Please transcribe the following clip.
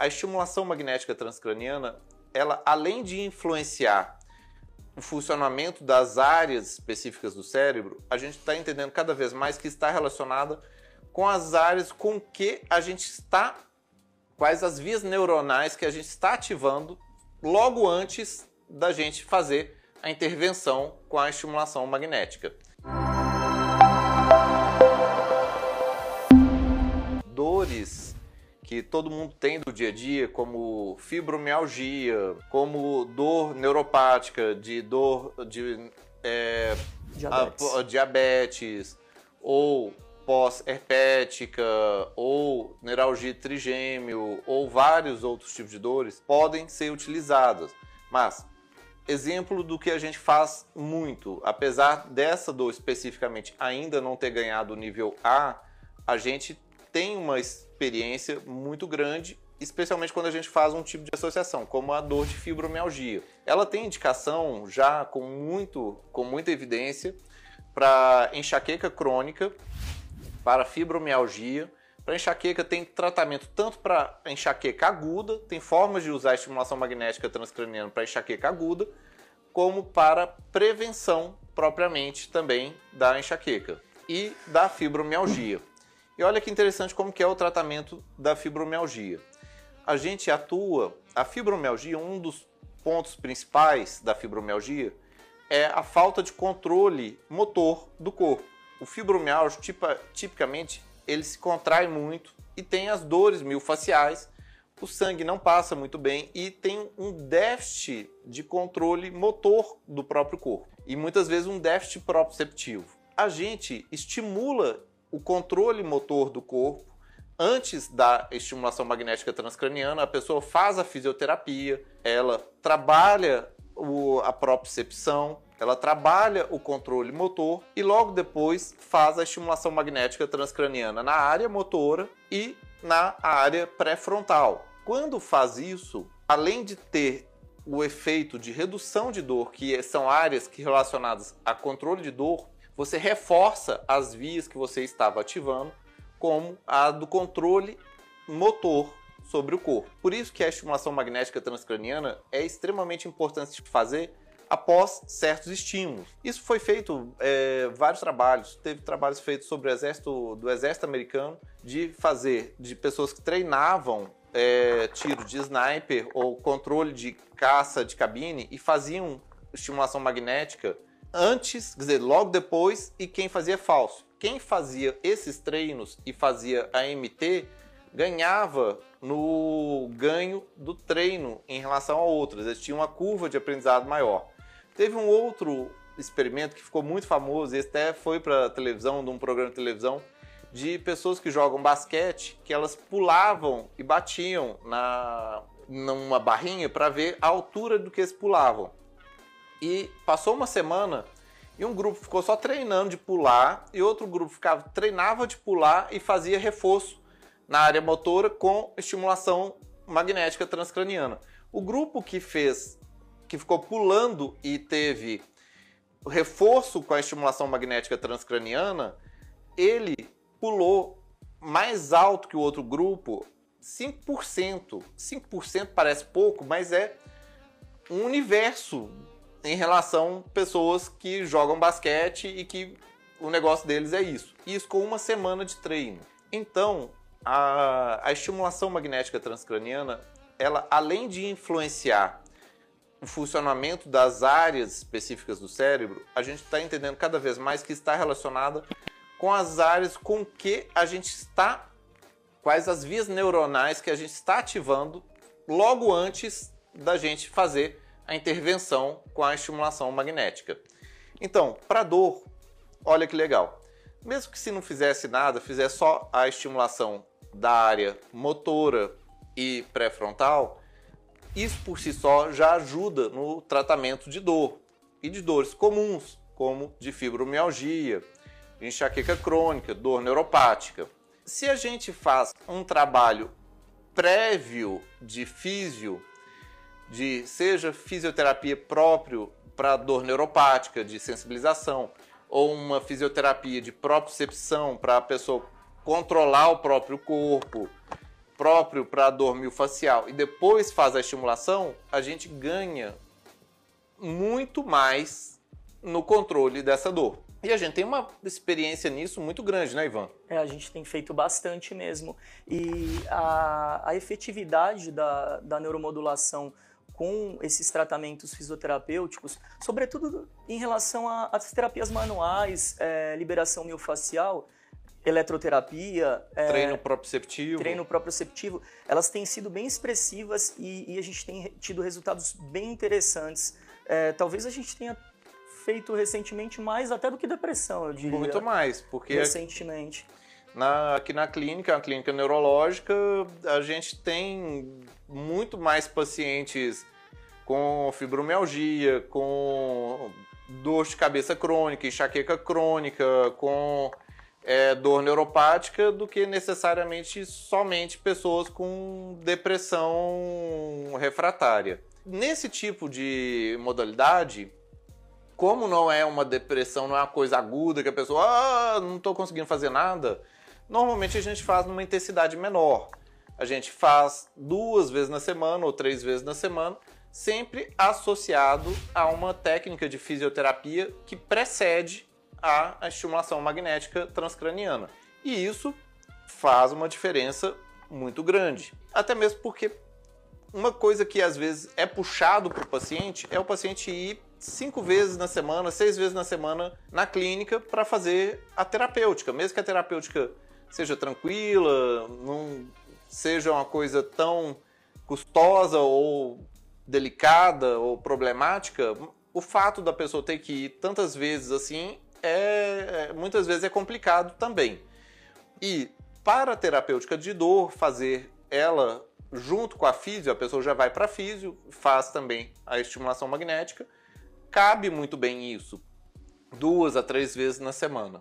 a estimulação magnética transcraniana, ela além de influenciar o funcionamento das áreas específicas do cérebro, a gente está entendendo cada vez mais que está relacionada com as áreas com que a gente está, quais as vias neuronais que a gente está ativando logo antes da gente fazer a intervenção com a estimulação magnética. Que todo mundo tem do dia a dia, como fibromialgia, como dor neuropática, de dor de é, Diabetes. a- diabetes ou pós-herpética, ou neuralgia trigêmeo, ou vários outros tipos de dores, podem ser utilizadas. Mas, exemplo do que a gente faz muito, apesar dessa dor especificamente ainda não ter ganhado o nível A, a gente tem uma experiência muito grande, especialmente quando a gente faz um tipo de associação, como a dor de fibromialgia. Ela tem indicação já com, muito, com muita evidência para enxaqueca crônica, para fibromialgia. Para enxaqueca tem tratamento tanto para enxaqueca aguda, tem formas de usar estimulação magnética transcraniana para enxaqueca aguda, como para prevenção propriamente também da enxaqueca e da fibromialgia. E olha que interessante como que é o tratamento da fibromialgia. A gente atua, a fibromialgia, um dos pontos principais da fibromialgia é a falta de controle motor do corpo. O fibromialgia, tipicamente, ele se contrai muito e tem as dores miofasciais, o sangue não passa muito bem e tem um déficit de controle motor do próprio corpo e muitas vezes um déficit proprioceptivo. A gente estimula o controle motor do corpo antes da estimulação magnética transcraniana, a pessoa faz a fisioterapia, ela trabalha o- a propriocepção, ela trabalha o controle motor e logo depois faz a estimulação magnética transcraniana na área motora e na área pré-frontal. Quando faz isso, além de ter o efeito de redução de dor, que são áreas que relacionadas a controle de dor, você reforça as vias que você estava ativando, como a do controle motor sobre o corpo. Por isso que a estimulação magnética transcraniana é extremamente importante de fazer após certos estímulos. Isso foi feito é, vários trabalhos. Teve trabalhos feitos sobre o exército do exército americano de fazer de pessoas que treinavam é, tiro de sniper ou controle de caça de cabine e faziam estimulação magnética antes, quer dizer, logo depois e quem fazia falso. Quem fazia esses treinos e fazia a MT ganhava no ganho do treino em relação a outros. Eles tinham uma curva de aprendizado maior. Teve um outro experimento que ficou muito famoso, esse até foi para televisão, de um programa de televisão, de pessoas que jogam basquete, que elas pulavam e batiam na numa barrinha para ver a altura do que eles pulavam. E passou uma semana e um grupo ficou só treinando de pular e outro grupo ficava treinava de pular e fazia reforço na área motora com estimulação magnética transcraniana. O grupo que fez que ficou pulando e teve reforço com a estimulação magnética transcraniana, ele pulou mais alto que o outro grupo, 5%. 5% parece pouco, mas é um universo em relação a pessoas que jogam basquete e que o negócio deles é isso. Isso com uma semana de treino. Então, a, a estimulação magnética transcraniana, ela além de influenciar o funcionamento das áreas específicas do cérebro, a gente está entendendo cada vez mais que está relacionada com as áreas com que a gente está, quais as vias neuronais que a gente está ativando logo antes da gente fazer a intervenção com a estimulação magnética. Então, para dor, olha que legal. Mesmo que se não fizesse nada, fizesse só a estimulação da área motora e pré-frontal, isso por si só já ajuda no tratamento de dor e de dores comuns, como de fibromialgia, enxaqueca crônica, dor neuropática. Se a gente faz um trabalho prévio de físio, de seja fisioterapia próprio para dor neuropática, de sensibilização, ou uma fisioterapia de propriocepção para a pessoa controlar o próprio corpo, próprio para dor miofascial e depois faz a estimulação, a gente ganha muito mais no controle dessa dor. E a gente tem uma experiência nisso muito grande, né, Ivan? É, a gente tem feito bastante mesmo. E a, a efetividade da, da neuromodulação com esses tratamentos fisioterapêuticos, sobretudo em relação às terapias manuais, é, liberação miofascial, eletroterapia, é, treino proprioceptivo. treino proprioceptivo, elas têm sido bem expressivas e, e a gente tem tido resultados bem interessantes. É, talvez a gente tenha feito recentemente mais até do que depressão, eu diria. Muito mais, porque recentemente. Na, aqui na clínica, na clínica neurológica, a gente tem muito mais pacientes com fibromialgia, com dor de cabeça crônica, enxaqueca crônica, com é, dor neuropática do que necessariamente somente pessoas com depressão refratária. Nesse tipo de modalidade, como não é uma depressão, não é uma coisa aguda que a pessoa, ah, não estou conseguindo fazer nada, normalmente a gente faz numa intensidade menor. A gente faz duas vezes na semana ou três vezes na semana, sempre associado a uma técnica de fisioterapia que precede a, estimulação magnética transcraniana. E isso faz uma diferença muito grande. Até mesmo porque uma coisa que às vezes é puxado para o paciente é o paciente ir cinco vezes na semana, seis vezes na semana na clínica para fazer a terapêutica. Mesmo que a terapêutica seja tranquila, não seja uma coisa tão custosa ou delicada ou problemática, o fato da pessoa ter que ir tantas vezes assim é, muitas vezes é complicado também. E para a terapêutica de dor, fazer ela junto com a físio, a pessoa já vai para a físio, faz também a estimulação magnética, cabe muito bem isso, duas a três vezes na semana.